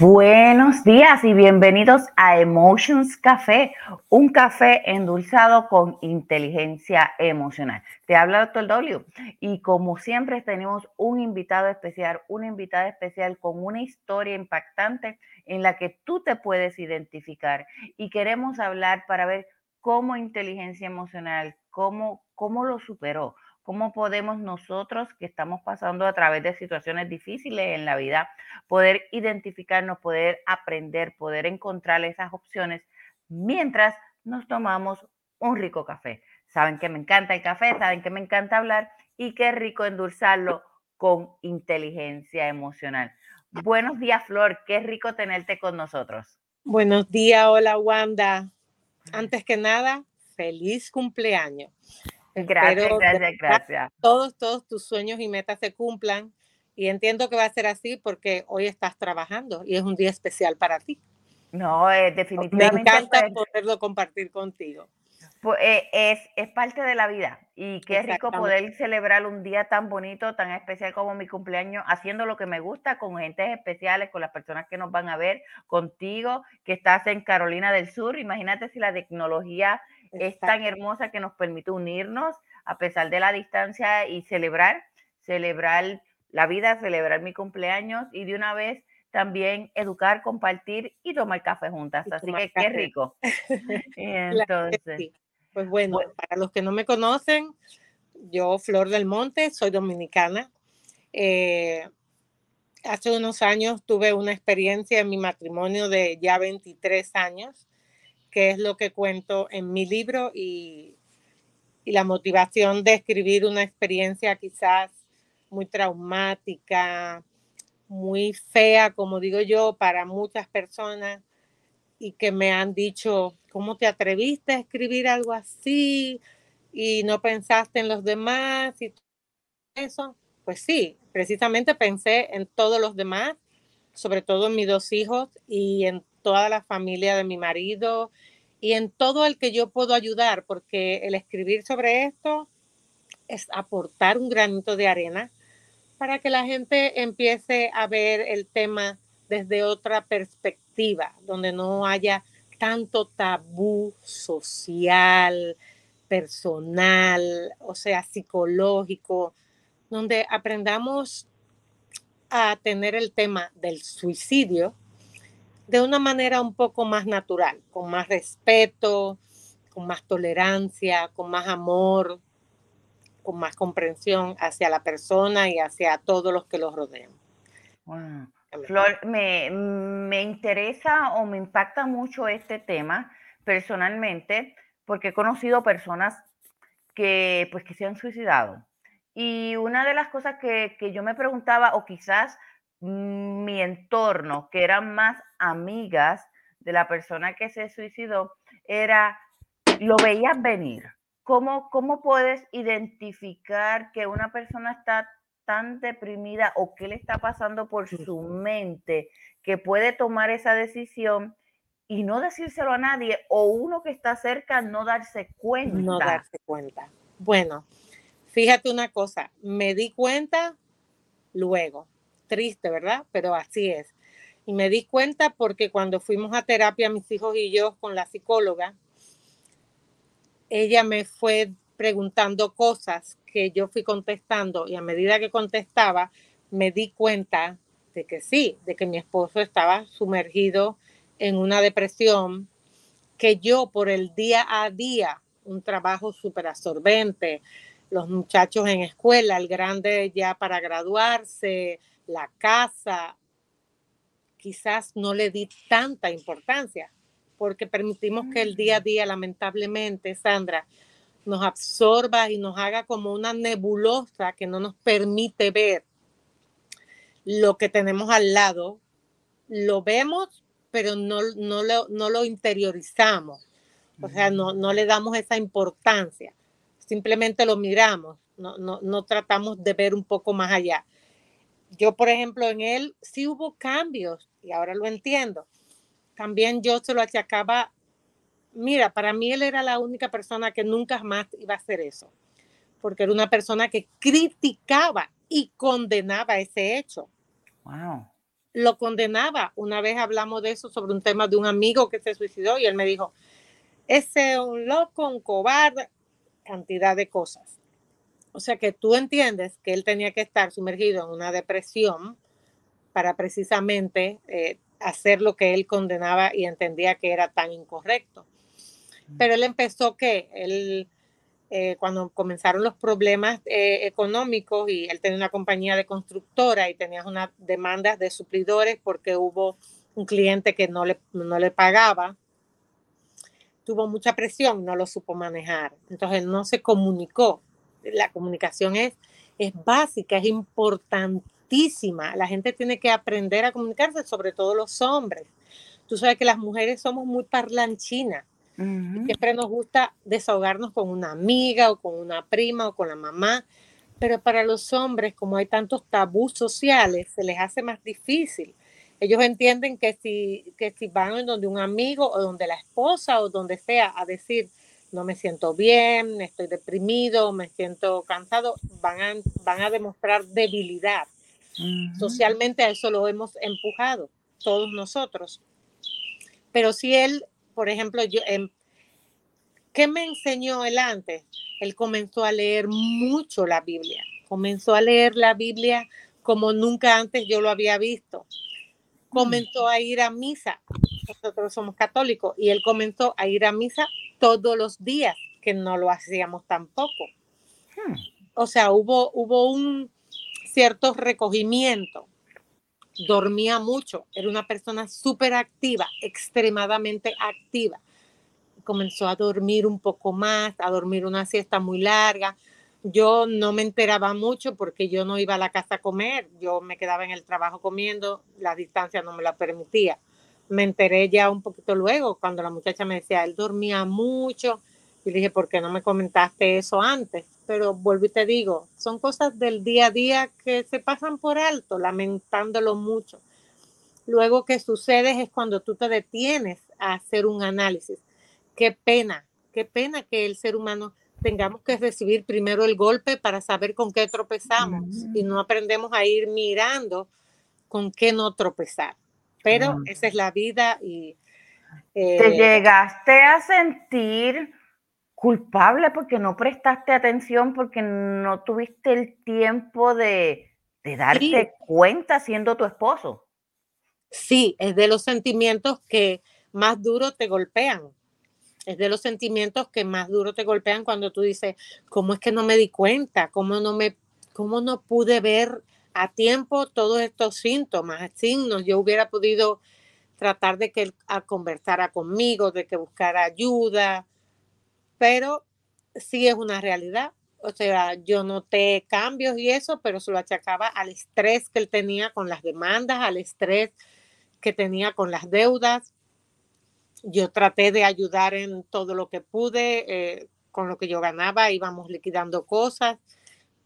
Buenos días y bienvenidos a Emotions Café, un café endulzado con inteligencia emocional. Te habla Dr. W y como siempre tenemos un invitado especial, una invitada especial con una historia impactante en la que tú te puedes identificar y queremos hablar para ver cómo inteligencia emocional, cómo, cómo lo superó, cómo podemos nosotros que estamos pasando a través de situaciones difíciles en la vida, poder identificarnos, poder aprender, poder encontrar esas opciones mientras nos tomamos un rico café. Saben que me encanta el café, saben que me encanta hablar y qué rico endulzarlo con inteligencia emocional. Buenos días, Flor, qué rico tenerte con nosotros. Buenos días, hola Wanda. Antes que nada, feliz cumpleaños. Gracias, gracias, gracias. Todos, todos tus sueños y metas se cumplan. Y entiendo que va a ser así porque hoy estás trabajando y es un día especial para ti. No, eh, definitivamente. Me encanta poderlo compartir contigo. Pues, eh, es, es, parte de la vida y qué rico poder celebrar un día tan bonito, tan especial como mi cumpleaños, haciendo lo que me gusta con gentes especiales, con las personas que nos van a ver, contigo, que estás en Carolina del Sur. Imagínate si la tecnología es tan hermosa que nos permite unirnos a pesar de la distancia y celebrar, celebrar la vida, celebrar mi cumpleaños y de una vez también educar, compartir y tomar café juntas. Así que qué rico. Entonces, pues bueno, para los que no me conocen, yo, Flor del Monte, soy dominicana. Eh, hace unos años tuve una experiencia en mi matrimonio de ya 23 años que es lo que cuento en mi libro y, la motivación de escribir una experiencia quizás muy traumática, muy fea, como digo yo, para muchas personas y que me han dicho, ¿cómo te atreviste a escribir algo así? Y no pensaste en los demás y eso. Pues sí, precisamente pensé en todos los demás, sobre todo en mis dos hijos y en toda la familia de mi marido y en todo el que yo puedo ayudar, porque el escribir sobre esto es aportar un granito de arena para que la gente empiece a ver el tema desde otra perspectiva, donde no haya tanto tabú social, personal, o sea, psicológico, donde aprendamos a tener el tema del suicidio de una manera un poco más natural, con más respeto, con más tolerancia, con más amor, con más comprensión hacia la persona y hacia todos los que los rodean. Flor, me, me interesa o me impacta mucho este tema personalmente porque he conocido personas que, pues, que se han suicidado. Y una de las cosas que, que yo me preguntaba, o quizás mi entorno, que eran más amigas de la persona que se suicidó, era, lo veías venir. ¿Cómo, ¿Cómo puedes identificar que una persona está tan deprimida o qué le está pasando por su mente que puede tomar esa decisión y no decírselo a nadie o uno que está cerca no darse cuenta? No darse cuenta. Bueno, fíjate una cosa, me di cuenta luego triste, ¿verdad? Pero así es. Y me di cuenta porque cuando fuimos a terapia, mis hijos y yo, con la psicóloga, ella me fue preguntando cosas que yo fui contestando y a medida que contestaba, me di cuenta de que sí, de que mi esposo estaba sumergido en una depresión, que yo por el día a día, un trabajo súper absorbente, los muchachos en escuela, el grande ya para graduarse, la casa, quizás no le di tanta importancia, porque permitimos que el día a mm. día, lamentablemente, Sandra, nos absorba y nos haga como una nebulosa que no nos permite ver lo que tenemos al lado. Lo vemos, pero no, no, lo, no lo interiorizamos. O sea, no, no le damos esa importancia. Simplemente lo miramos, no, no, no tratamos de ver un poco más allá yo, por ejemplo, en él sí hubo cambios y ahora lo entiendo. También yo se lo achacaba, mira, para mí él era la única persona que nunca más iba a hacer eso, porque era una persona que criticaba y condenaba ese hecho. Wow. lo condenaba. Una vez hablamos de eso sobre un tema de un amigo que se suicidó y él me dijo, ese es un loco, un cobarde, cantidad de cosas. O sea que tú entiendes que él tenía que estar sumergido en una depresión para precisamente eh, hacer lo que él condenaba y entendía que era tan incorrecto. Pero él empezó que él, eh, cuando comenzaron los problemas eh, económicos y él tenía una compañía de constructora y tenía unas demandas de suplidores porque hubo un cliente que no le, no le pagaba, tuvo mucha presión, no lo supo manejar. Entonces no se comunicó. La comunicación es, es básica, es importantísima. La gente tiene que aprender a comunicarse, sobre todo los hombres. Tú sabes que las mujeres somos muy parlanchinas. Siempre nos gusta desahogarnos con una amiga o con una prima o con la mamá, pero para los hombres, como hay tantos tabús sociales, se les hace más difícil ellos entienden que si, que si van donde un amigo o donde la esposa o donde sea a decir, no me siento bien, estoy deprimido, me siento cansado, van a, van a demostrar debilidad. Socialmente a eso lo hemos empujado todos nosotros. Pero si él, por ejemplo, yo, em, ¿qué me enseñó él antes? Él comenzó a leer mucho la Biblia, comenzó a leer la Biblia como nunca antes yo lo había visto comenzó a ir a misa. Nosotros somos católicos y él comenzó a ir a misa todos los días, que no lo hacíamos tampoco. Hmm. O sea, hubo, hubo un cierto recogimiento. Dormía mucho, era una persona súper activa, extremadamente activa. Comenzó a dormir un poco más, a dormir una siesta muy larga, yo no me enteraba mucho porque yo no iba a la casa a comer, yo me quedaba en el trabajo comiendo, la distancia no me la permitía. Me enteré ya un poquito luego cuando la muchacha me decía, él dormía mucho y le dije, ¿por qué no me comentaste eso antes? Pero vuelvo y te digo, son cosas del día a día que se pasan por alto, lamentándolo mucho. Luego que sucede es cuando tú te detienes a hacer un análisis. Qué pena, qué pena que el ser humano tengamos que recibir primero el golpe para saber con qué tropezamos y no aprendemos a ir mirando con qué no tropezar. Pero esa es la vida y... ¿Te eh, llegaste a sentir culpable porque no prestaste atención, porque no tuviste el tiempo de, de darte cuenta siendo tu esposo? Sí, es de los sentimientos que más duro te golpean es de los sentimientos que más duro te golpean cuando tú dices, ¿cómo es que no me di cuenta? ¿Cómo no me cómo no pude ver a tiempo todos estos síntomas, signos? Yo hubiera podido tratar de que él conversara conmigo, de que buscara ayuda, pero sí es una realidad. O sea, yo noté cambios y eso, pero se lo achacaba al estrés que él tenía con las demandas, al estrés que tenía con las deudas yo traté de ayudar en todo lo que pude, eh, con lo que yo ganaba, íbamos liquidando cosas,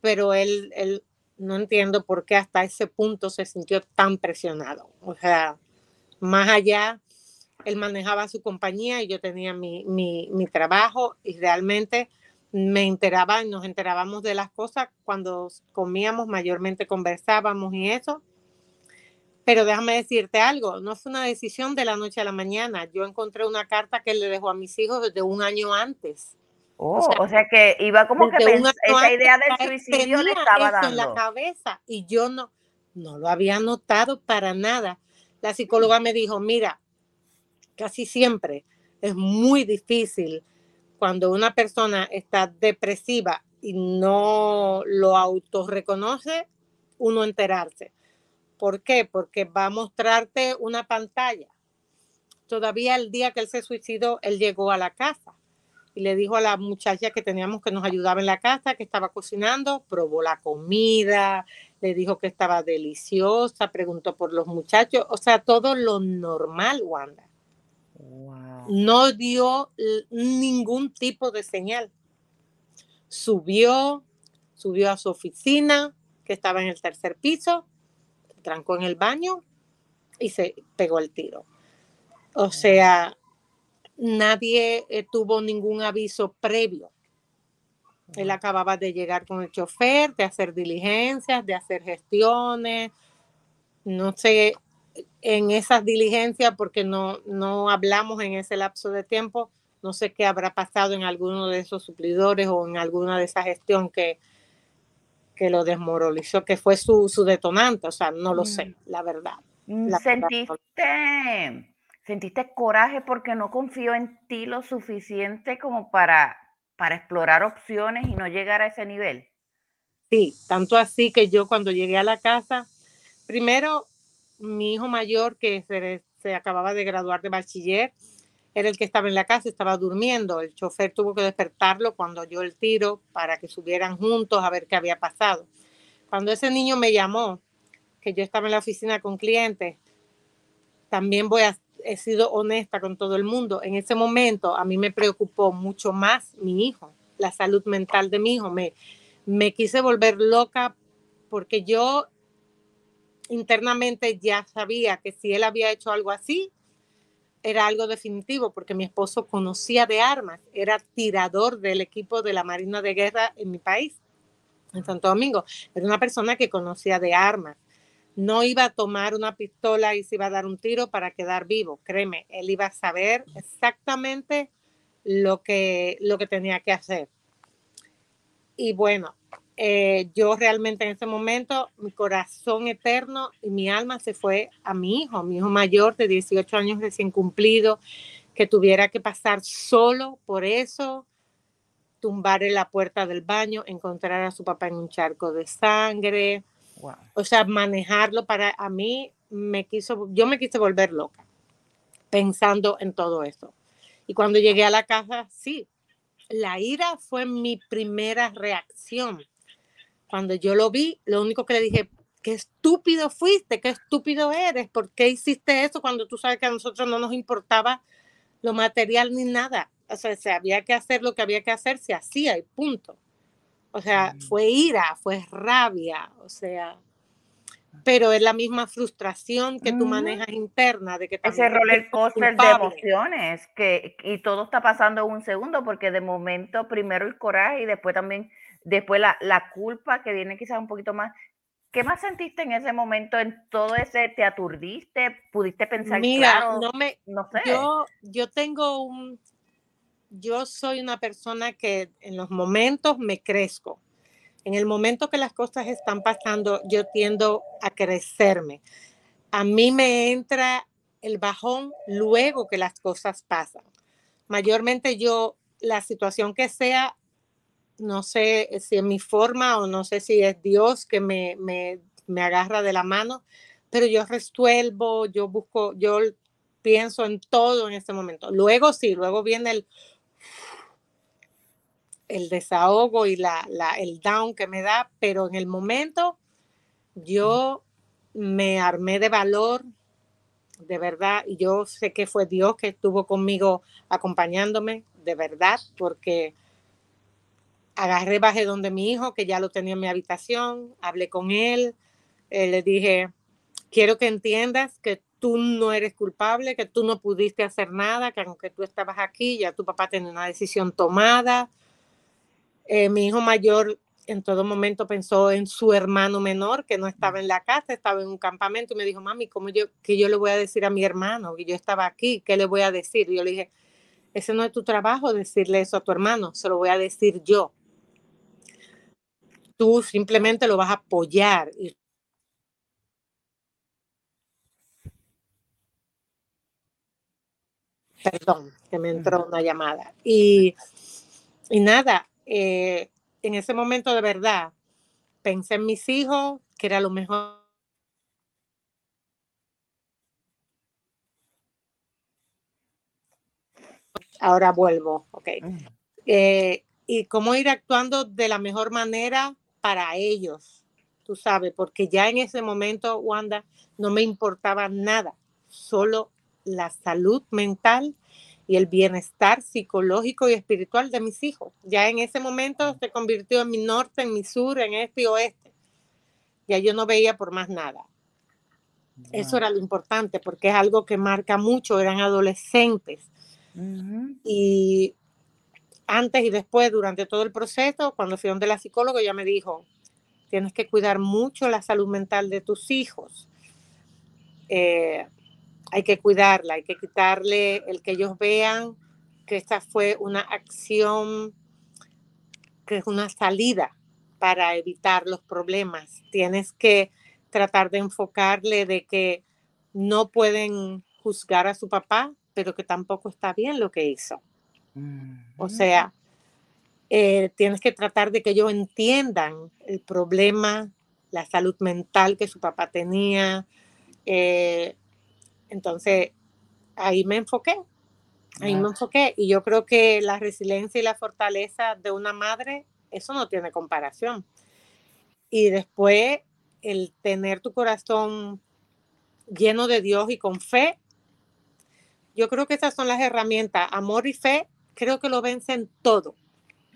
pero él, él no entiendo por qué hasta ese punto se sintió tan presionado. O sea, más allá, él manejaba su compañía y yo tenía mi, mi, mi trabajo y realmente me enteraba y nos enterábamos de las cosas cuando comíamos, mayormente conversábamos y eso, pero déjame decirte algo, no fue una decisión de la noche a la mañana. Yo encontré una carta que le dejó a mis hijos desde un año antes. Oh, o, sea, que iba como que esa idea del suicidio le estaba dando. en la cabeza y yo no, no lo había notado para nada. La psicóloga me dijo, mira, casi siempre es muy difícil cuando una persona está depresiva y no lo autorreconoce, uno enterarse. ¿Por qué? Porque va a mostrarte una pantalla. Todavía el día que él se suicidó, él llegó a la casa y le dijo a la muchacha que teníamos que nos ayudaba en la casa, que estaba cocinando, probó la comida, le dijo que estaba deliciosa, preguntó por los muchachos, o sea, todo lo normal, Wanda. No dio ningún tipo de señal. Subió, subió a su oficina, que estaba en el tercer piso, trancó en el baño y se pegó el tiro. O sea, nadie eh, tuvo ningún aviso previo. Él acababa de llegar con el chofer, de hacer diligencias, de hacer gestiones. No sé en esas diligencias porque no, no hablamos en ese lapso de tiempo. No sé qué habrá pasado en alguno de esos suplidores o en alguna de esa gestión que, que lo desmoralizó, que fue su, su detonante. O sea, no lo sé, mm. la verdad. Mm, ¿Sentiste, ¿Sentiste coraje porque no confío en ti lo suficiente como para, para explorar opciones y no llegar a ese nivel? Sí, tanto así que yo cuando llegué a la casa, primero mi hijo mayor que se, acababa de graduar de bachiller, era el que estaba en la casa, estaba durmiendo. El chofer tuvo que despertarlo cuando yo el tiro para que subieran juntos a ver qué había pasado. Cuando ese niño me llamó, que yo estaba en la oficina con clientes, también voy a, he sido honesta con todo el mundo. En ese momento a mí me preocupó mucho más mi hijo, la salud mental de mi hijo. Me, me quise volver loca porque yo internamente ya sabía que si él había hecho algo así, era algo definitivo, porque mi esposo conocía de armas, era tirador del equipo de la Marina de Guerra en mi país, en Santo Domingo. Era una persona que conocía de armas. No iba a tomar una pistola y se iba a dar un tiro para quedar vivo, créeme, él iba a saber exactamente lo que, lo que tenía que hacer. Y bueno, eh, yo realmente en ese momento, mi corazón eterno y mi alma se fue a mi hijo, mi hijo mayor de 18 años recién cumplido, que tuviera que pasar solo por eso, tumbar en la puerta del baño, encontrar a su papá en un charco de sangre, o sea, manejarlo para a mí me quiso, yo me quise volver loca pensando en todo eso. Y cuando llegué a la casa, sí, la ira fue mi primera reacción cuando yo lo vi, lo único que le dije, qué estúpido fuiste, qué estúpido eres, ¿por qué hiciste eso cuando tú sabes que a nosotros no nos importaba lo material ni nada? O sea, se había que hacer lo que había que hacer, se hacía y punto. O sea, mm. fue ira, fue rabia, o sea, pero es la misma frustración que tú manejas interna de que ese roller coaster de emociones que y todo está pasando en un segundo porque de momento primero el coraje y después también Después la, la culpa que viene quizás un poquito más. ¿Qué más sentiste en ese momento? ¿En todo ese te aturdiste? ¿Pudiste pensar Mira, no me, no sé. Yo, yo tengo un, yo soy una persona que en los momentos me crezco. En el momento que las cosas están pasando, yo tiendo a crecerme. A mí me entra el bajón luego que las cosas pasan. Mayormente yo, la situación que sea, no sé si es mi forma o no sé si es Dios que me, me, me agarra de la mano, pero yo resuelvo, yo busco, yo pienso en todo en este momento. Luego sí, luego viene el, el desahogo y la, la, el down que me da, pero en el momento yo me armé de valor, de verdad, y yo sé que fue Dios que estuvo conmigo acompañándome, de verdad, porque agarré, bajé donde mi hijo, que ya lo tenía en mi habitación, hablé con él, eh, le dije, quiero que entiendas que tú no eres culpable, que tú no pudiste hacer nada, que aunque tú estabas aquí, ya tu papá tenía una decisión tomada. Eh, mi hijo mayor en todo momento pensó en su hermano menor que no estaba en la casa, estaba en un campamento y me dijo, mami, ¿cómo yo, qué yo le voy a decir a mi hermano? Que yo estaba aquí, ¿qué le voy a decir? Y yo le dije, ese no es tu trabajo decirle eso a tu hermano, se lo voy a decir yo tú simplemente lo vas a apoyar. Perdón, que me entró una llamada. Y, y nada, eh, en ese momento de verdad pensé en mis hijos, que era lo mejor. Ahora vuelvo, ok. Eh, y cómo ir actuando de la mejor manera para ellos, tú sabes, porque ya en ese momento, Wanda, no me importaba nada, solo la salud mental y el bienestar psicológico y espiritual de mis hijos. Ya en ese momento se convirtió en mi norte, en mi sur, en este y oeste. Ya yo no veía por más nada. Eso era lo importante porque es algo que marca mucho, eran adolescentes. Y antes y después, durante todo el proceso, cuando fui donde la psicóloga, ella me dijo, tienes que cuidar mucho la salud mental de tus hijos. eh, hay que cuidarla, hay que quitarle el que ellos vean que esta fue una acción, que es una salida para evitar los problemas. Tienes que tratar de enfocarle de que no pueden juzgar a su papá, pero que tampoco está bien lo que hizo. O sea, eh, tienes que tratar de que ellos entiendan el problema, la salud mental que su papá tenía. Eh, entonces, ahí me enfoqué, ahí me enfoqué. Y yo creo que la resiliencia y la fortaleza de una madre, eso no tiene comparación. Y después, el tener tu corazón lleno de Dios y con fe, yo creo que esas son las herramientas, amor y fe, creo que lo vencen todo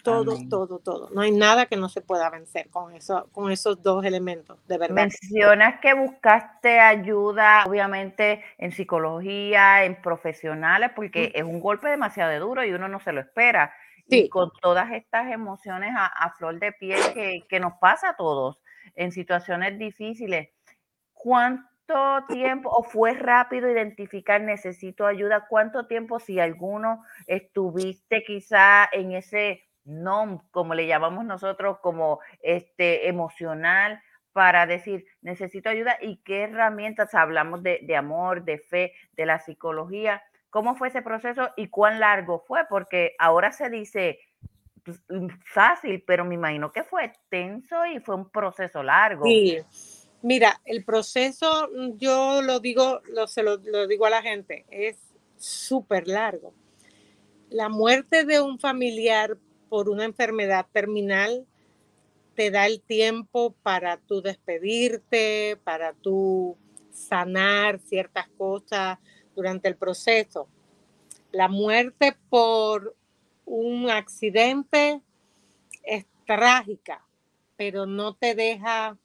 todo, todo, todo. No hay nada que no se pueda vencer con, eso, con esos dos elementos, de verdad. Mencionas que buscaste ayuda, obviamente, en psicología, en profesionales, porque es un golpe demasiado duro y uno no se lo espera. Y con todas estas emociones a, flor de piel que, que nos pasa a todos en situaciones difíciles, ¿cuánto tiempo o fue rápido identificar necesito ayuda? ¿Cuánto tiempo, si alguno, estuviste quizá en ese no, como le llamamos nosotros, como este emocional, para decir, necesito ayuda y qué herramientas hablamos de, amor, de fe, de la psicología. ¿Cómo fue ese proceso y cuán largo fue? Porque ahora se dice pues, fácil, pero me imagino que fue tenso y fue un proceso largo. Mira, el proceso, mm, yo lo digo, lo, se lo digo a la gente, es súper largo. La muerte de un familiar por una enfermedad terminal, te da el tiempo para tú despedirte, para tú sanar ciertas cosas durante el proceso. La muerte por un accidente es trágica, pero no te deja,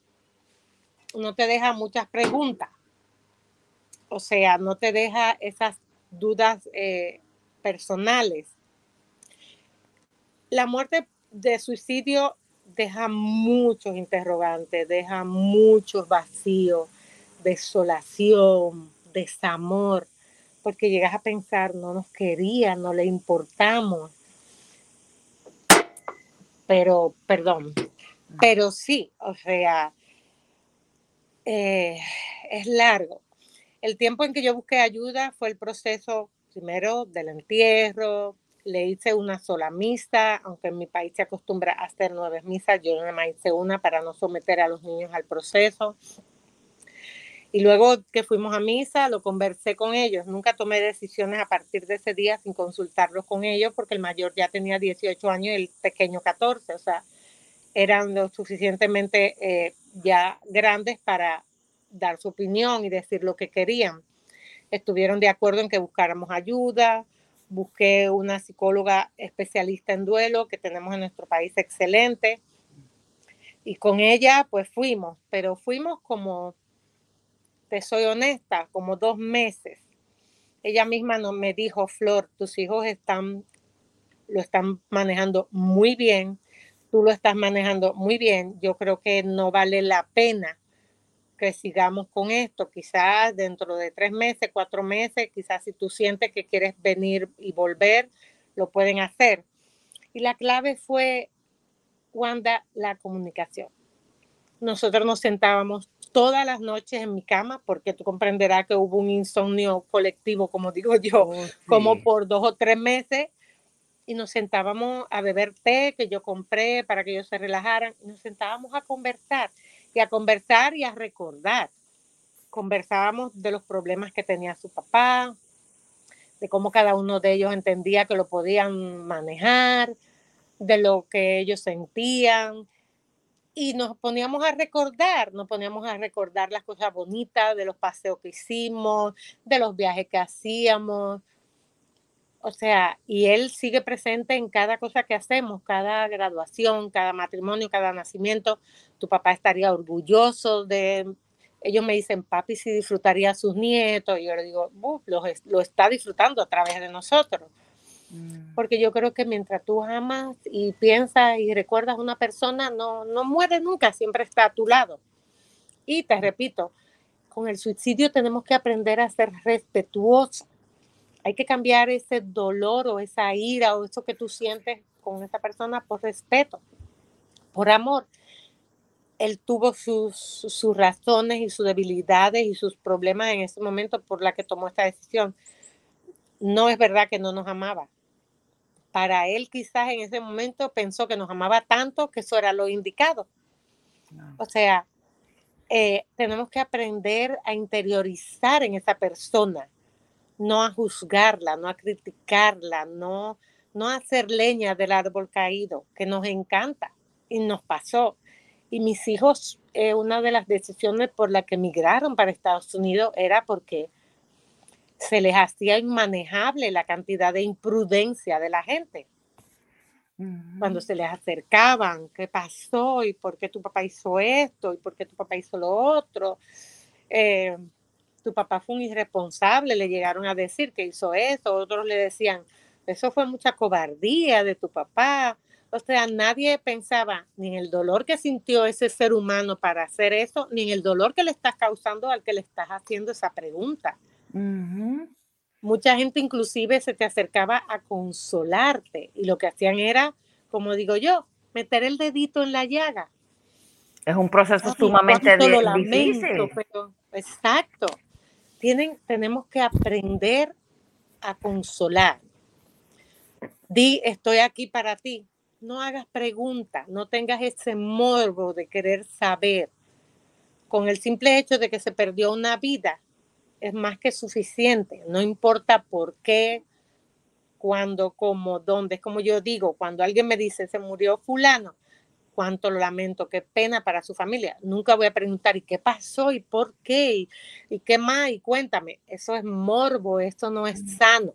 no te deja muchas preguntas. O sea, no te deja esas dudas eh, personales la muerte de suicidio deja muchos interrogantes, deja muchos vacíos, desolación, desamor, porque llegas a pensar, no nos quería, no le importamos. Pero, perdón, pero sí, o sea, eh, es largo. El tiempo en que yo busqué ayuda fue el proceso primero del entierro, le hice una sola misa, aunque en mi país se acostumbra a hacer nueve misas, yo nada más hice una para no someter a los niños al proceso. Y luego que fuimos a misa, lo conversé con ellos. Nunca tomé decisiones a partir de ese día sin consultarlos con ellos, porque el mayor ya tenía 18 años y el pequeño 14. O sea, eran lo suficientemente eh, ya grandes para dar su opinión y decir lo que querían. Estuvieron de acuerdo en que buscáramos ayuda, busqué una psicóloga especialista en duelo que tenemos en nuestro país excelente. Y con ella pues fuimos, pero fuimos como, te soy honesta, como dos meses. Ella misma no, me dijo, Flor, tus hijos están, lo están manejando muy bien, tú lo estás manejando muy bien, yo creo que no vale la pena que sigamos con esto. Quizás dentro de tres meses, cuatro meses, quizás si tú sientes que quieres venir y volver, lo pueden hacer. Y la clave fue, Wanda, la comunicación. Nosotros nos sentábamos todas las noches en mi cama, porque tú comprenderás que hubo un insomnio colectivo, como digo yo, oh, como por dos o tres meses, y nos sentábamos a beber té que yo compré para que ellos se relajaran, y nos sentábamos a conversar y a conversar y a recordar. Conversábamos de los problemas que tenía su papá, de cómo cada uno de ellos entendía que lo podían manejar, de lo que ellos sentían. Y nos poníamos a recordar, nos poníamos a recordar las cosas bonitas de los paseos que hicimos, de los viajes que hacíamos, o sea, y él sigue presente en cada cosa que hacemos, cada graduación, cada matrimonio, cada nacimiento. Tu papá estaría orgulloso de... Ellos me dicen, papi, si disfrutaría a sus nietos. Y yo le digo, lo, lo, está disfrutando a través de nosotros. Mm. Porque yo creo que mientras tú amas y piensas y recuerdas a una persona, no, no muere nunca, siempre está a tu lado. Y te repito, con el suicidio tenemos que aprender a ser respetuosos. Hay que cambiar ese dolor o esa ira o eso que tú sientes con esa persona por respeto, por amor. Él tuvo sus, sus razones y sus debilidades y sus problemas en ese momento por la que tomó esta decisión. No es verdad que no nos amaba. Para él quizás en ese momento pensó que nos amaba tanto que eso era lo indicado. O sea, eh, tenemos que aprender a interiorizar en esa persona, no a juzgarla, no a criticarla, no, no a hacer leña del árbol caído, que nos encanta y nos pasó. Y mis hijos, eh, una de las decisiones por las que emigraron para Estados Unidos era porque se les hacía inmanejable la cantidad de imprudencia de la gente. Cuando se les acercaban, ¿qué pasó? ¿Y por qué tu papá hizo esto? ¿Y por qué tu papá hizo lo otro? Eh, tu papá fue un irresponsable, le llegaron a decir que hizo eso, otros le decían, eso fue mucha cobardía de tu papá. O sea, nadie pensaba ni en el dolor que sintió ese ser humano para hacer eso, ni en el dolor que le estás causando al que le estás haciendo esa pregunta. Mucha gente inclusive se te acercaba a consolarte y lo que hacían era, como digo yo, meter el dedito en la llaga. Es un proceso sumamente difícil. exacto. Tienen, tenemos que aprender a consolar. Di, estoy aquí para ti. No hagas preguntas, no tengas ese morbo de querer saber. Con el simple hecho de que se perdió una vida, es más que suficiente. No importa por qué, cuándo, cómo, dónde. Es como yo digo, cuando alguien me dice se murió fulano, cuánto lo lamento, qué pena para su familia. Nunca voy a preguntar, ¿y qué pasó? ¿Y por qué? ¿Y, qué más? Y cuéntame, eso es morbo, esto no es sano.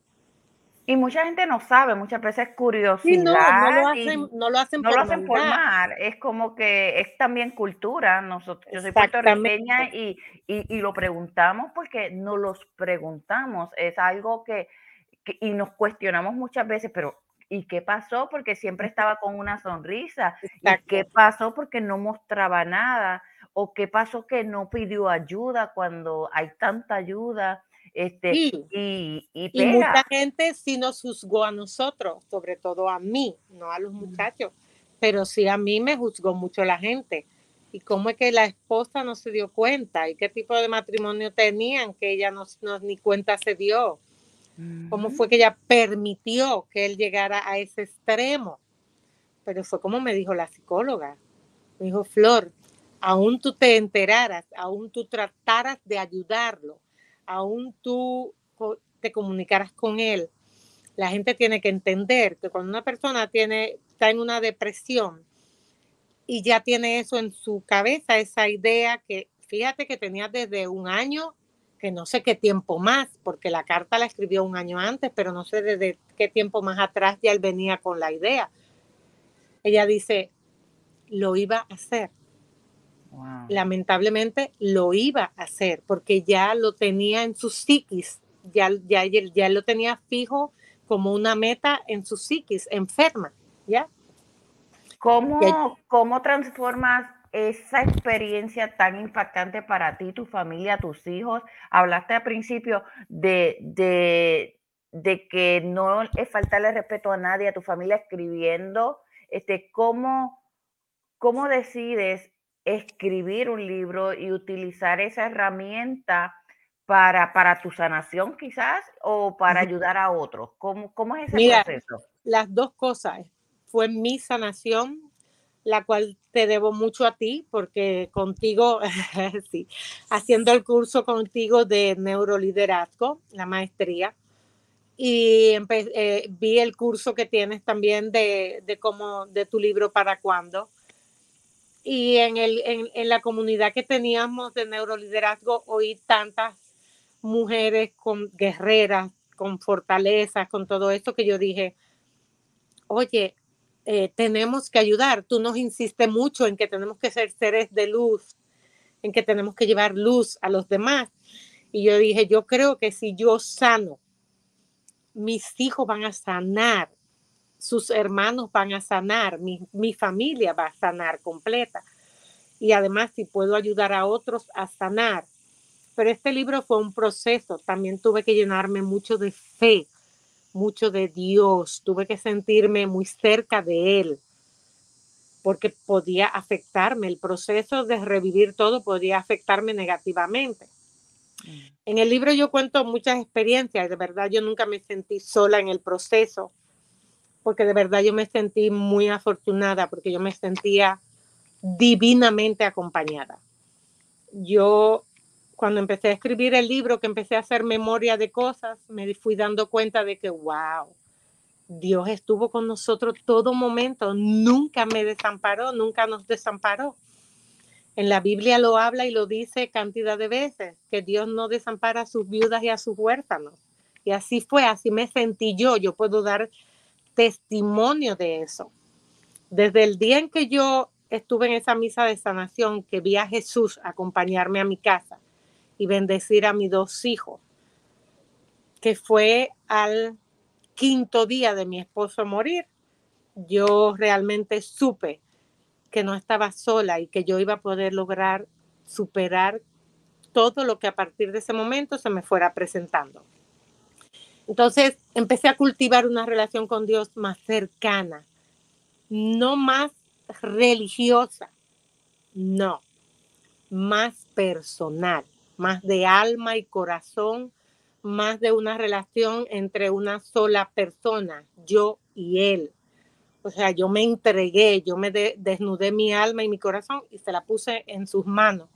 Y mucha gente no sabe, muchas veces curiosidad. no, no lo hacen, no lo hacen, por, lo hacen por mar. Es como que es también cultura. Nosotros, yo soy puertorriqueña y, y, y, lo preguntamos porque no los preguntamos. Es algo que, y nos cuestionamos muchas veces, pero ¿y qué pasó? Porque siempre estaba con una sonrisa. ¿Y qué pasó? Porque no mostraba nada. ¿O qué pasó que no pidió ayuda cuando hay tanta ayuda? Este, y, y, mucha gente sí nos juzgó a nosotros, sobre todo a mí, no a los muchachos, pero sí a mí me juzgó mucho la gente. ¿Y cómo es que la esposa no se dio cuenta? ¿Y qué tipo de matrimonio tenían que ella no, ni cuenta se dio? ¿Cómo fue que ella permitió que él llegara a ese extremo? Pero fue como me dijo la psicóloga. Me dijo, Flor, aún tú te enteraras, aún tú trataras de ayudarlo, aún tú te comunicaras con él, la gente tiene que entender que cuando una persona tiene, está en una depresión y ya tiene eso en su cabeza, esa idea que fíjate que tenía desde un año, que no sé qué tiempo más, porque la carta la escribió un año antes, pero no sé desde qué tiempo más atrás ya él venía con la idea. Ella dice, lo iba a hacer Lamentablemente lo iba a hacer porque ya lo tenía en su psiquis, ya, ya, ya lo tenía fijo como una meta en su psiquis, enferma, ¿ya? ¿Cómo, ¿Cómo transformas esa experiencia tan impactante para ti, tu familia, tus hijos? Hablaste al principio de, de, de que no es faltarle respeto a nadie, a tu familia escribiendo. Este, ¿cómo, ¿Cómo decides escribir un libro y utilizar esa herramienta para, para tu sanación quizás o para ayudar a otros? ¿Cómo, cómo es ese proceso? Las dos cosas. Fue mi sanación, la cual te debo mucho a ti, porque contigo, sí, haciendo el curso contigo de neuroliderazgo, la maestría, y eh, vi el curso que tienes también de, de cómo, de tu libro para cuándo y en, el, en, la comunidad que teníamos de neuroliderazgo oí tantas mujeres con guerreras, con fortalezas, con todo esto que yo dije, oye, eh, tenemos que ayudar. Tú nos insistes mucho en que tenemos que ser seres de luz, en que tenemos que llevar luz a los demás. Y yo dije, yo creo que si yo sano, mis hijos van a sanar sus hermanos van a sanar, mi, familia va a sanar completa. Y además, si puedo ayudar a otros a sanar, pero este libro fue un proceso. También tuve que llenarme mucho de fe, mucho de Dios. Tuve que sentirme muy cerca de Él, porque podía afectarme. El proceso de revivir todo podía afectarme negativamente. Mm. En el libro yo cuento muchas experiencias. De verdad, yo nunca me sentí sola en el proceso, porque de verdad yo me sentí muy afortunada, porque yo me sentía divinamente acompañada. Yo cuando empecé a escribir el libro, que empecé a hacer memoria de cosas, me fui dando cuenta de que, wow, Dios estuvo con nosotros todo momento, nunca me desamparó, nunca nos desamparó. En la Biblia lo habla y lo dice cantidad de veces, que Dios no desampara a sus viudas y a sus huérfanos. Y así fue, así me sentí yo, yo puedo dar testimonio de eso. Desde el día en que yo estuve en esa misa de sanación, que vi a Jesús acompañarme a mi casa, y bendecir a mis dos hijos, que fue al quinto día de mi esposo morir. Yo realmente supe que no estaba sola y que yo iba a poder lograr superar todo lo que a partir de ese momento se me fuera presentando. Entonces empecé a cultivar una relación con Dios más cercana, no más religiosa, no, más personal más de alma y corazón, más de una relación entre una sola persona, yo y él. O sea, yo me entregué, yo me desnudé mi alma y mi corazón y se la puse en sus manos.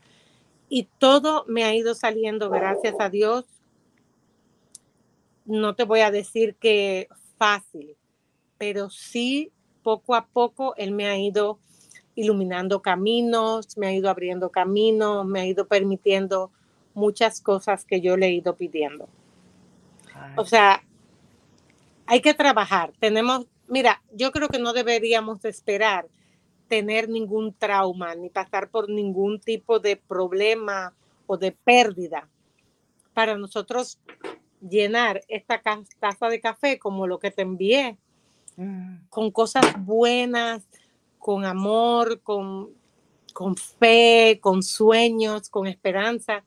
Y todo me ha ido saliendo, gracias a Dios. No te voy a decir que fácil, pero sí poco a poco Él me ha ido iluminando caminos, me ha ido abriendo caminos, me ha ido permitiendo muchas cosas que yo le he ido pidiendo. O sea, hay que trabajar. Tenemos, mira, yo creo que no deberíamos esperar tener ningún trauma ni pasar por ningún tipo de problema o de pérdida para nosotros llenar esta taza de café como lo que te envié, mm. con cosas buenas, con amor, con, con fe, con sueños, con esperanza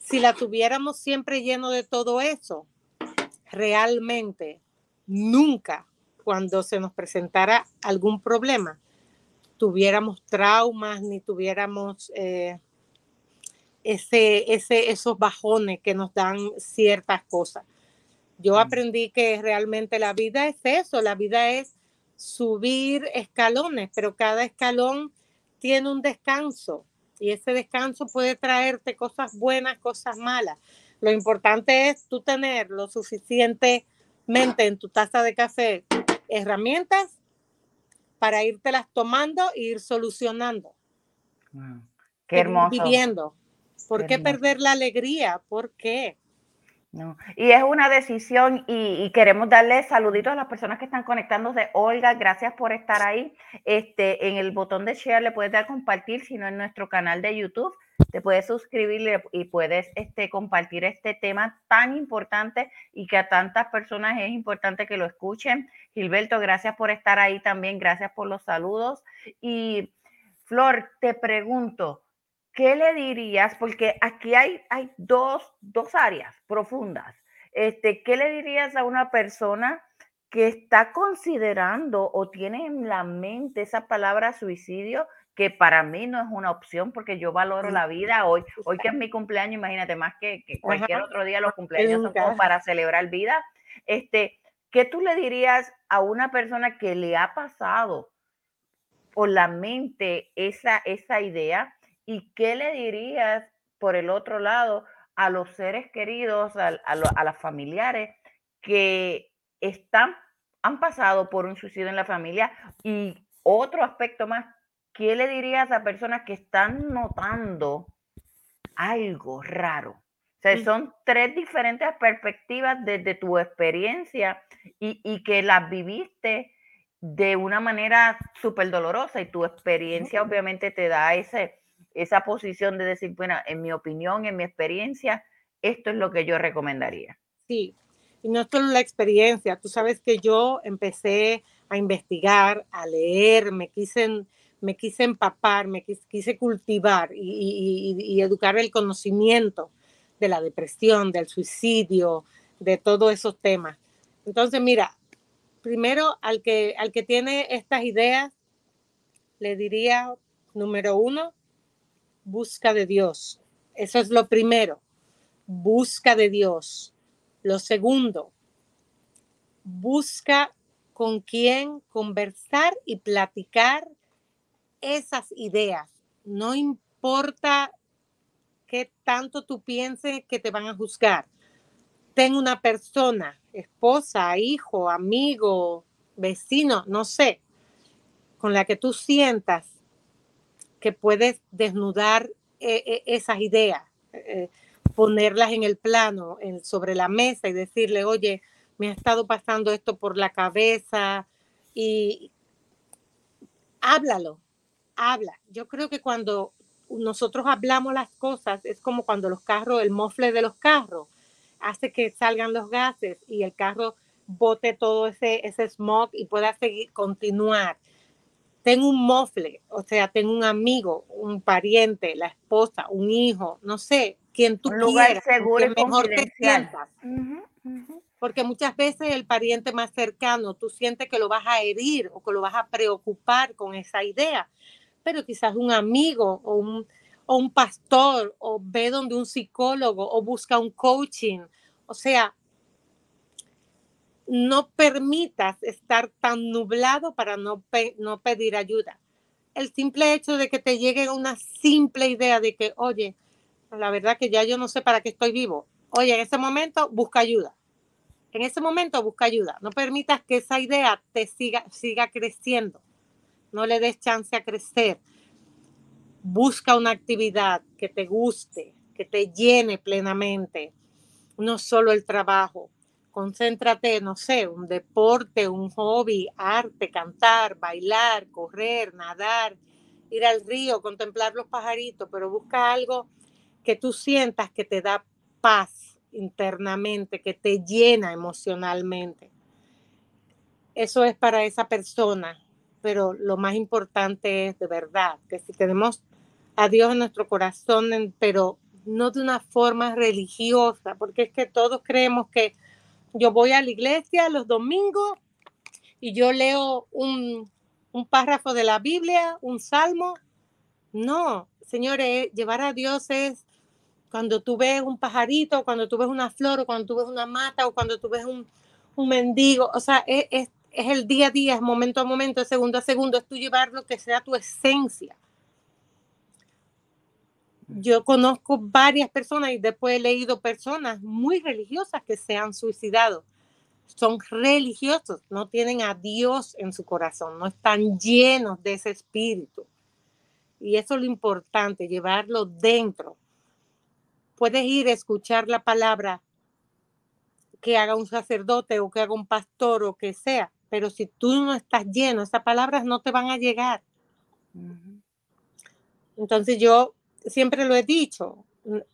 si la tuviéramos siempre lleno de todo eso, realmente nunca cuando se nos presentara algún problema, tuviéramos traumas ni tuviéramos eh, ese, ese, esos bajones que nos dan ciertas cosas. Yo mm. aprendí que realmente la vida es eso, la vida es subir escalones, pero cada escalón tiene un descanso y ese descanso puede traerte cosas buenas, cosas malas. Lo importante es tú tener lo suficientemente en tu taza de café herramientas para las tomando e ir solucionando. Qué hermoso. Viviendo. ¿Por qué, perder la alegría? ¿Por qué? No. Y es una decisión y, queremos darle saluditos a las personas que están conectándose. Olga, gracias por estar ahí. Este, en el botón de share le puedes dar compartir, si no en nuestro canal de YouTube, te puedes suscribir y puedes este, compartir este tema tan importante y que a tantas personas es importante que lo escuchen. Gilberto, gracias por estar ahí también, gracias por los saludos. Y Flor, te pregunto, ¿qué le dirías? Porque aquí hay, hay dos, áreas profundas. Este, ¿Qué le dirías a una persona que está considerando o tiene en la mente esa palabra suicidio? que para mí no es una opción porque yo valoro la vida hoy, hoy que es mi cumpleaños, imagínate más que, cualquier otro día los cumpleaños son como para celebrar vida. Este, ¿qué tú le dirías a una persona que le ha pasado por la mente esa, esa idea ¿Y qué le dirías por el otro lado a los seres queridos, a, a, las familiares que están, han pasado por un suicidio en la familia? Y otro aspecto más, ¿qué le dirías a personas que están notando algo raro? O sea, son tres diferentes perspectivas desde tu experiencia y, y que las viviste de una manera súper dolorosa y tu experiencia obviamente te da ese, esa posición de decir, bueno, en mi opinión, en mi experiencia, esto es lo que yo recomendaría. Sí, y no solo la experiencia, tú sabes que yo empecé a investigar, a leer, me quise, me quise empapar, me quise, cultivar y, educar el conocimiento de la depresión, del suicidio, de todos esos temas. Entonces, mira, primero al que, al que tiene estas ideas, le diría, número uno, busca de Dios. Eso es lo primero, busca de Dios. Lo segundo, busca con quién conversar y platicar esas ideas. No importa qué tanto tú pienses que te van a juzgar. Ten una persona, esposa, hijo, amigo, vecino, no sé, con la que tú sientas que puedes desnudar eh, eh, esas ideas, eh, ponerlas en el plano, sobre la mesa y decirle, oye, me ha estado pasando esto por la cabeza y háblalo, habla. Yo creo que cuando nosotros hablamos las cosas es como cuando los carros, el mofle de los carros hace que salgan los gases y el carro bote todo ese, ese smog y pueda seguir, continuar. Tengo un mofle, o sea, tengo un amigo, un pariente, la esposa, un hijo, no sé, quien tú un lugar seguro y mejor te sientas. Porque muchas veces el pariente más cercano, tú sientes que lo vas a herir o que lo vas a preocupar con esa idea, pero quizás un amigo o un, o un pastor o ve donde un psicólogo o busca un coaching. O sea, no permitas estar tan nublado para no, no pedir ayuda. El simple hecho de que te llegue una simple idea de que, oye, la verdad que ya yo no sé para qué estoy vivo. Oye, en ese momento busca ayuda en ese momento busca ayuda. No permitas que esa idea te siga, siga creciendo. No le des chance a crecer. Busca una actividad que te guste, que te llene plenamente. No solo el trabajo. Concéntrate, no sé, un deporte, un hobby, arte, cantar, bailar, correr, nadar, ir al río, contemplar los pajaritos, pero busca algo que tú sientas que te da paz internamente, que te llena emocionalmente. Eso es para esa persona, pero lo más importante es de verdad que si tenemos a Dios en nuestro corazón, pero no de una forma religiosa, porque es que todos creemos que yo voy a la iglesia los domingos y yo leo un, un párrafo de la Biblia, un salmo. No, señores, llevar a Dios es cuando tú ves un pajarito, cuando tú ves una flor, o cuando tú ves una mata, o cuando tú ves un, un mendigo, o sea, es, es, es, el día a día, es momento a momento, es segundo a segundo, es tú llevar lo que sea tu esencia. Yo conozco varias personas y después he leído personas muy religiosas que se han suicidado. Son religiosos, no tienen a Dios en su corazón, no están llenos de ese espíritu. Y eso es lo importante, llevarlo dentro puedes ir a escuchar la palabra que haga un sacerdote o que haga un pastor o que sea, pero si tú no estás lleno, esas palabras no te van a llegar. Entonces yo siempre lo he dicho,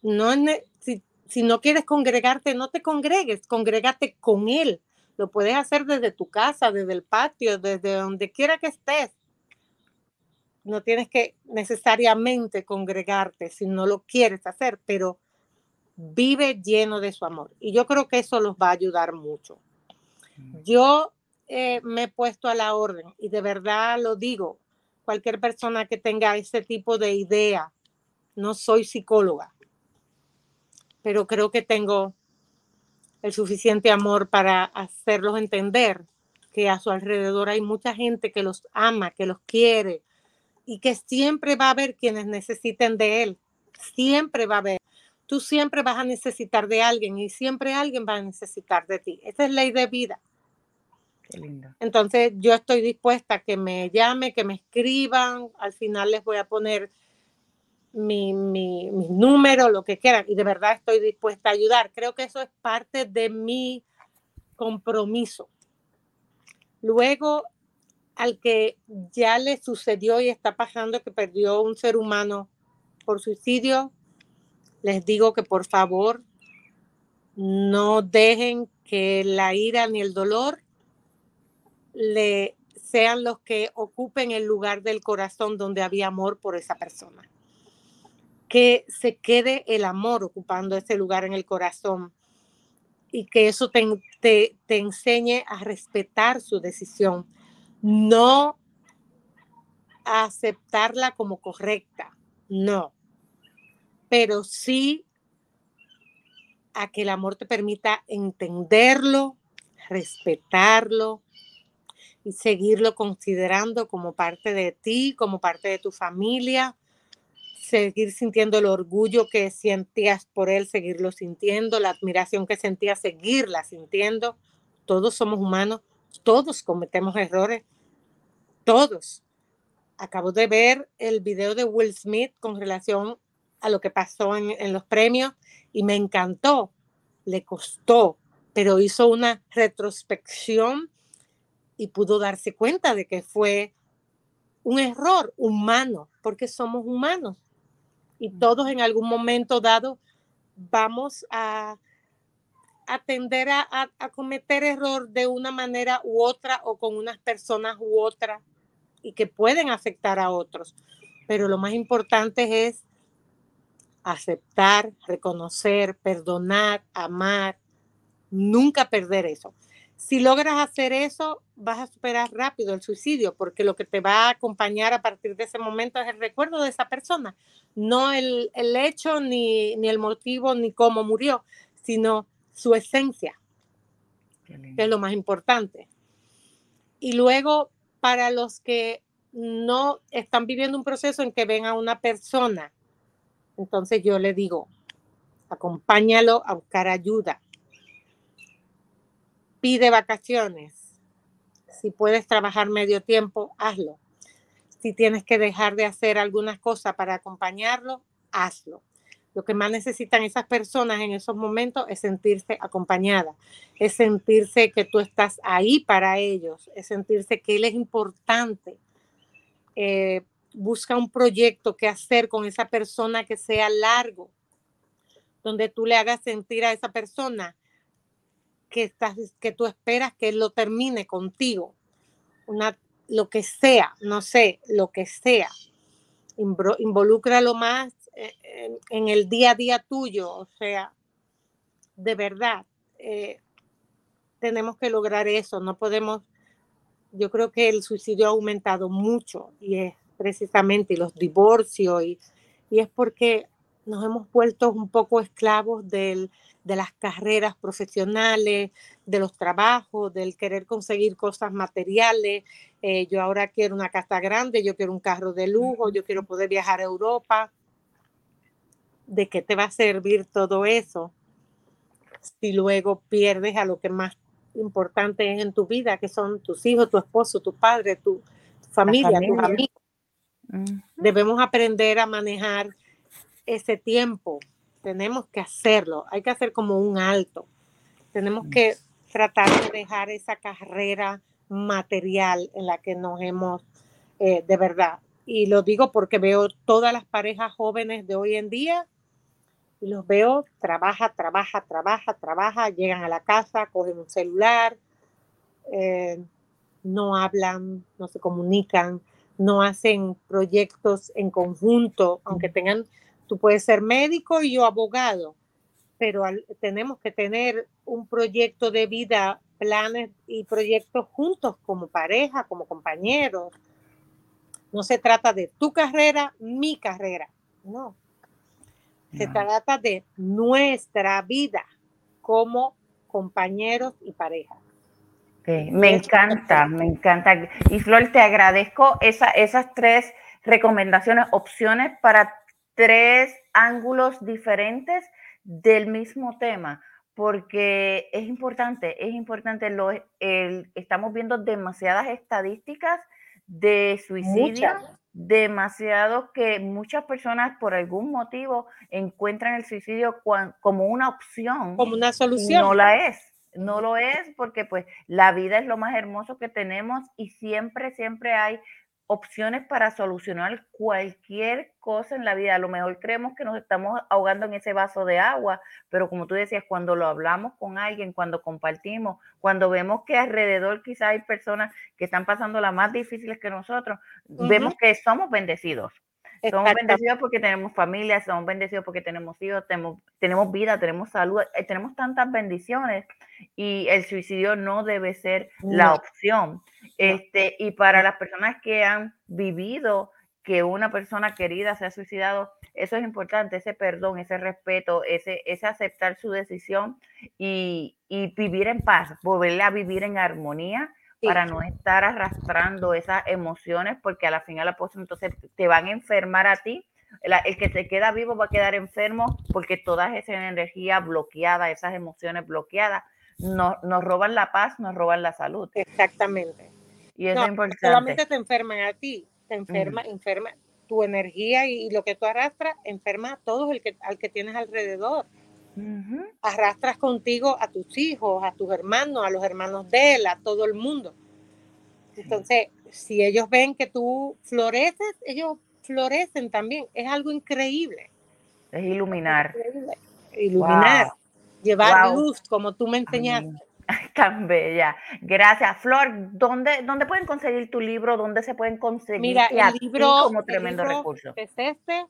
no si, si, no quieres congregarte, no te congregues, congrégate con él. Lo puedes hacer desde tu casa, desde el patio, desde donde quiera que estés. No tienes que necesariamente congregarte si no lo quieres hacer, pero vive lleno de su amor. Y yo creo que eso los va a ayudar mucho. Mm. Yo eh, me he puesto a la orden y de verdad lo digo, cualquier persona que tenga ese tipo de idea, no soy psicóloga, pero creo que tengo el suficiente amor para hacerlos entender que a su alrededor hay mucha gente que los ama, que los quiere y que siempre va a haber quienes necesiten de él. Siempre va a haber tú siempre vas a necesitar de alguien y siempre alguien va a necesitar de ti. Esa es ley de vida. Qué lindo. Entonces yo estoy dispuesta a que me llame, que me escriban, al final les voy a poner mi, mi, mi número, lo que quieran, y de verdad estoy dispuesta a ayudar. Creo que eso es parte de mi compromiso. Luego, al que ya le sucedió y está pasando que perdió un ser humano por suicidio, les digo que por favor no dejen que la ira ni el dolor le sean los que ocupen el lugar del corazón donde había amor por esa persona. Que se quede el amor ocupando ese lugar en el corazón y que eso te, te, te enseñe a respetar su decisión, no a aceptarla como correcta, no, pero sí a que el amor te permita entenderlo, respetarlo y seguirlo considerando como parte de ti, como parte de tu familia, seguir sintiendo el orgullo que sentías por él, seguirlo sintiendo, la admiración que sentías, seguirla sintiendo. Todos somos humanos, todos cometemos errores, todos. Acabo de ver el video de Will Smith con relación a lo que pasó en, los premios y me encantó. Le costó, pero hizo una retrospección y pudo darse cuenta de que fue un error humano, porque somos humanos y todos en algún momento dado vamos a, atender a, a, cometer error de una manera u otra o con unas personas u otras y que pueden afectar a otros. Pero lo más importante es aceptar, reconocer, perdonar, amar, nunca perder eso. Si logras hacer eso, vas a superar rápido el suicidio, porque lo que te va a acompañar a partir de ese momento es el recuerdo de esa persona, no el, hecho, ni, ni, el motivo, ni cómo murió, sino su esencia, que es lo más importante. Y luego, para los que no están viviendo un proceso en que ven a una persona entonces yo le digo, acompáñalo a buscar ayuda. Pide vacaciones. Si puedes trabajar medio tiempo, hazlo. Si tienes que dejar de hacer algunas cosas para acompañarlo, hazlo. Lo que más necesitan esas personas en esos momentos es sentirse acompañada, es sentirse que tú estás ahí para ellos, es sentirse que él es importante. Eh, busca un proyecto que hacer con esa persona que sea largo, donde tú le hagas sentir a esa persona que, estás, que tú esperas que él lo termine contigo. Una, lo que sea, no sé, lo que sea. Involúcralo más eh, en, el día a día tuyo, o sea, de verdad, eh, tenemos que lograr eso, no podemos, yo creo que el suicidio ha aumentado mucho y es precisamente los divorcios y, y es porque nos hemos vuelto un poco esclavos del, de las carreras profesionales, de los trabajos, del querer conseguir cosas materiales. Eh, yo ahora quiero una casa grande, yo quiero un carro de lujo, yo quiero poder viajar a Europa. ¿De qué te va a servir todo eso si luego pierdes a lo que más importante es en tu vida, que son tus hijos, tu esposo, tu padre, tu familia, familia. tus amigos? Debemos aprender a manejar ese tiempo. Tenemos que hacerlo. Hay que hacer como un alto. Tenemos que tratar de dejar esa carrera material en la que nos hemos, eh, de verdad. Y lo digo porque veo todas las parejas jóvenes de hoy en día y los veo, trabaja, trabaja, trabaja, trabaja, llegan a la casa, cogen un celular, eh, no hablan, no se comunican, no hacen proyectos en conjunto, aunque tengan, tú puedes ser médico y yo abogado, pero tenemos que tener un proyecto de vida, planes y proyectos juntos como pareja, como compañeros. No se trata de tu carrera, mi carrera, no. Se trata de nuestra vida como compañeros y pareja me encanta, me encanta. Y Flor, te agradezco esa, esas tres recomendaciones, opciones para tres ángulos diferentes del mismo tema, porque es importante, es importante, lo, el, estamos viendo demasiadas estadísticas de suicidio, demasiado que muchas personas por algún motivo encuentran el suicidio como una opción. Como una solución. no la es no lo es porque pues la vida es lo más hermoso que tenemos y siempre, siempre hay opciones para solucionar cualquier cosa en la vida. A lo mejor creemos que nos estamos ahogando en ese vaso de agua, pero como tú decías, cuando lo hablamos con alguien, cuando compartimos, cuando vemos que alrededor quizá hay personas que están pasando las más difíciles que nosotros, vemos que somos bendecidos. Somos bendecidos porque tenemos familia, somos bendecidos porque tenemos hijos, tenemos, tenemos vida, tenemos salud, eh, tenemos tantas bendiciones y el suicidio no debe ser la opción. Este, y para las personas que han vivido que una persona querida se ha suicidado, eso es importante, ese perdón, ese respeto, ese, ese aceptar su decisión y, y vivir en paz, volverle a vivir en armonía para no estar arrastrando esas emociones, porque a la final la postre entonces te van a enfermar a ti. El, que se queda vivo va a quedar enfermo porque toda esa energía bloqueada, esas emociones bloqueadas, no, nos roban la paz, nos roban la salud. Exactamente. Y eso es importante. Solamente te enferman a ti, te enferma, enferma tu energía y, lo que tú arrastras, enferma a todos el que, al que tienes alrededor. Arrastras contigo a tus hijos, a tus hermanos, a los hermanos de él, a todo el mundo. Entonces, si ellos ven que tú floreces, ellos florecen también. Es algo increíble. Es iluminar. Iluminar. Llevar luz, como tú me enseñaste. Tan bella. Gracias. Flor, ¿dónde, ¿dónde pueden conseguir tu libro? ¿Dónde se pueden conseguir? Mira, el libro como tremendo recurso. Es este,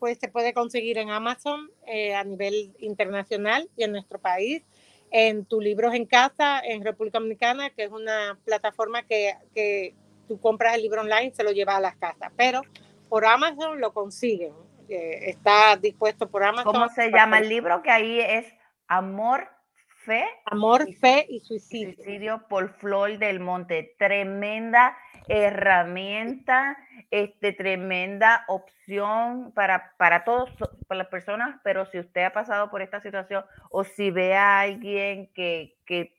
pues se puede conseguir en Amazon eh, a nivel internacional y en nuestro país, en Tu Libros en Casa, en República Dominicana, que es una plataforma que, que tú compras el libro online, se lo llevas a las casas, pero por Amazon lo consiguen. Eh, está dispuesto por Amazon. ¿Cómo se llama el libro? Que ahí es Amor Fe. Amor, Fe y Suicidio. Suicidio por Flor del Monte. Tremenda herramienta, este, tremenda opción para, para todos, para las personas, pero si usted ha pasado por esta situación o si ve a alguien que, que,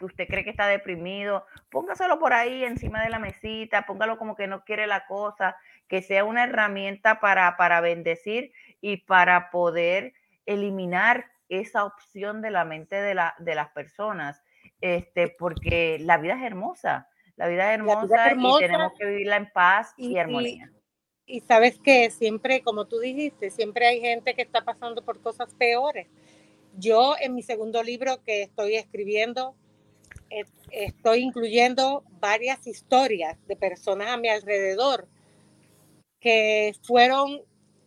usted cree que está deprimido, póngaselo por ahí encima de la mesita, póngalo como que no quiere la cosa, que sea una herramienta para, para bendecir y para poder eliminar esa opción de la mente de, la, de las personas, este, porque la vida es hermosa, la vida es hermosa, y tenemos que vivirla en paz y, armonía. Y, sabes que siempre, como tú dijiste, siempre hay gente que está pasando por cosas peores. Yo en mi segundo libro que estoy escribiendo, eh, estoy incluyendo varias historias de personas a mi alrededor que fueron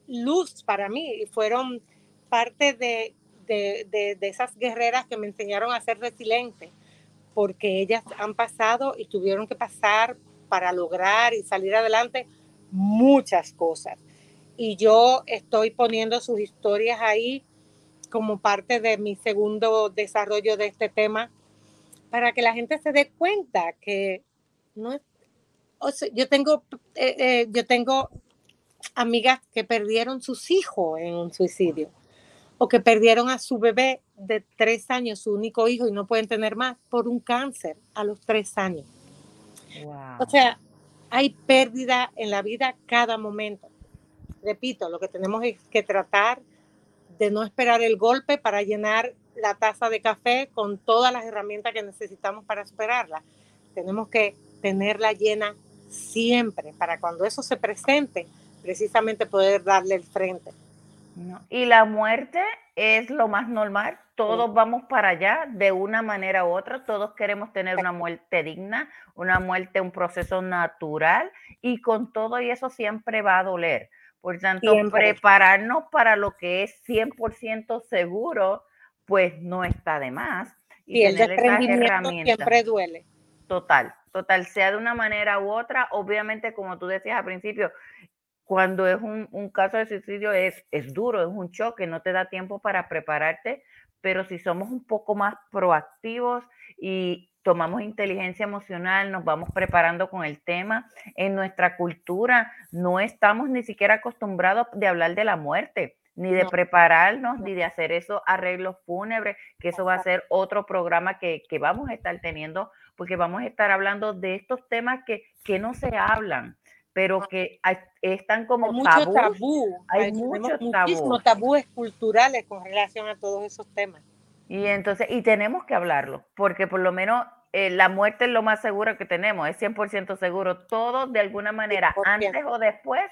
luz para mí y fueron parte de de, esas guerreras que me enseñaron a ser resiliente, porque ellas han pasado y tuvieron que pasar para lograr y salir adelante muchas cosas. Y yo estoy poniendo sus historias ahí como parte de mi segundo desarrollo de este tema, para que la gente se dé cuenta que no es... yo tengo, eh, eh, yo tengo amigas que perdieron sus hijos en un suicidio o que perdieron a su bebé de tres años, su único hijo, y no pueden tener más por un cáncer a los tres años. O sea, hay pérdida en la vida cada momento. Repito, lo que tenemos es que tratar de no esperar el golpe para llenar la taza de café con todas las herramientas que necesitamos para superarla. Tenemos que tenerla llena siempre para cuando eso se presente, precisamente poder darle el frente. Y la muerte es lo más normal. Todos vamos para allá de una manera u otra. Todos queremos tener una muerte digna, una muerte, un proceso natural. Y con todo y eso siempre va a doler. Por tanto, prepararnos para lo que es 100% seguro, pues no está de más. Y, el desprendimiento siempre duele. Total, total, sea de una manera u otra. Obviamente, como tú decías al principio, cuando es un, caso de suicidio es, es duro, es un choque, no te da tiempo para prepararte, pero si somos un poco más proactivos y tomamos inteligencia emocional, nos vamos preparando con el tema, en nuestra cultura no estamos ni siquiera acostumbrados de hablar de la muerte ni de prepararnos, ni de hacer esos arreglos fúnebres, que eso va a ser otro programa que, que, vamos a estar teniendo, porque vamos a estar hablando de estos temas que, que no se hablan pero que están como mucho tabú. Hay, muchos tabúes culturales con relación a todos esos temas. Y entonces, y tenemos que hablarlo, porque por lo menos eh, la muerte es lo más seguro que tenemos, es 100% seguro. Todos de alguna manera, antes o después,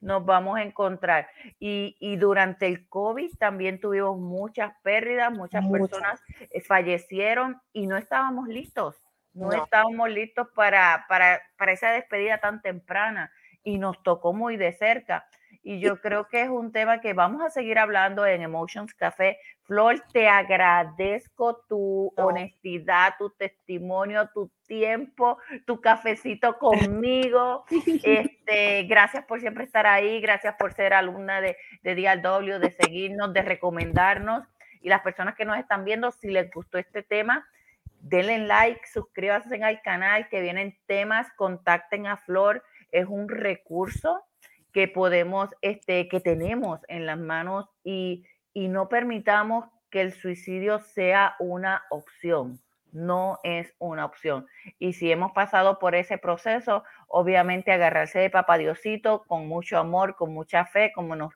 nos vamos a encontrar. Y, y, durante el COVID también tuvimos muchas pérdidas, muchas. personas eh, fallecieron y no estábamos listos no, estábamos listos para, para, para, esa despedida tan temprana. y nos tocó muy de cerca. Y yo creo que es un tema que vamos a seguir hablando en Emotions Café. Flor, te agradezco tu honestidad, tu testimonio, tu tiempo, tu cafecito conmigo. Este, gracias por siempre estar ahí, gracias por ser alumna de, de DLW, de seguirnos, de recomendarnos. Y las personas que nos están viendo, si les gustó este tema, denle like, suscríbanse al canal, que vienen temas, contacten a Flor, es un recurso que podemos, este, que tenemos en las manos y, y no permitamos que el suicidio sea una opción. No es una opción. Y si hemos pasado por ese proceso, obviamente agarrarse de Papá Diosito con mucho amor, con mucha fe, como nos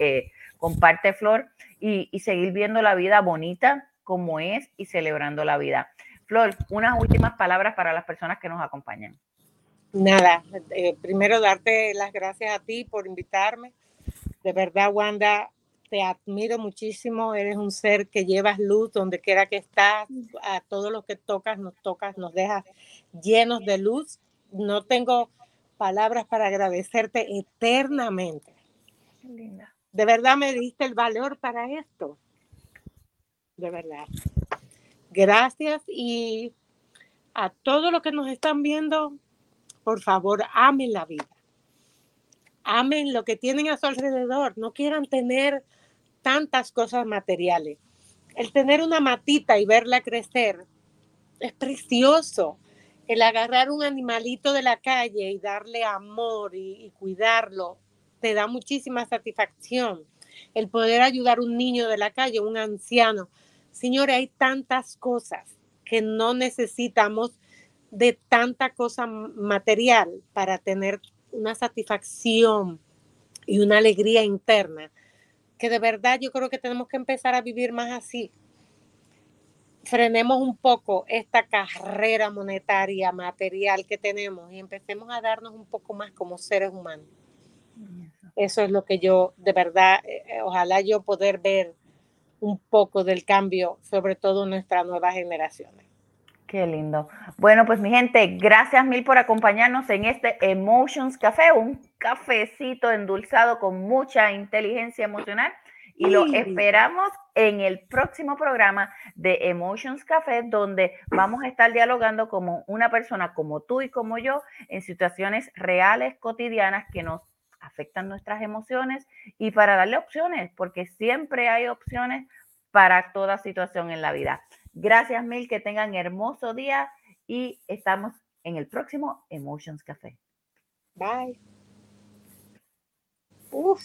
eh, comparte Flor, y, y seguir viendo la vida bonita como es y celebrando la vida. Flor, unas últimas palabras para las personas que nos acompañan. Nada, eh, primero darte las gracias a ti por invitarme. De verdad, Wanda, te admiro muchísimo. Eres un ser que llevas luz donde quiera que estás. A todos los que tocas, nos tocas, nos dejas llenos de luz. No tengo palabras para agradecerte eternamente. Linda. De verdad me diste el valor para esto. De verdad. Gracias y a todos los que nos están viendo, por favor, amen la vida. Amen lo que tienen a su alrededor. No quieran tener tantas cosas materiales. El tener una matita y verla crecer es precioso. El agarrar un animalito de la calle y darle amor y, cuidarlo te da muchísima satisfacción. El poder ayudar a un niño de la calle, un anciano. Señores, hay tantas cosas que no necesitamos de tanta cosa material para tener una satisfacción y una alegría interna, que de verdad yo creo que tenemos que empezar a vivir más así. Frenemos un poco esta carrera monetaria, material que tenemos y empecemos a darnos un poco más como seres humanos. Eso es lo que yo, de verdad, eh, eh, ojalá yo poder ver un poco del cambio, sobre todo en nuestras nuevas generaciones. Qué lindo. Bueno, pues mi gente, gracias mil por acompañarnos en este Emotions Café, un cafecito endulzado con mucha inteligencia emocional. Y lo esperamos en el próximo programa de Emotions Café, donde vamos a estar dialogando como una persona como tú y como yo en situaciones reales, cotidianas que nos afectan nuestras emociones y para darle opciones, porque siempre hay opciones para toda situación en la vida. Gracias mil, que tengan hermoso día y estamos en el próximo Emotions Café. Bye. Uf.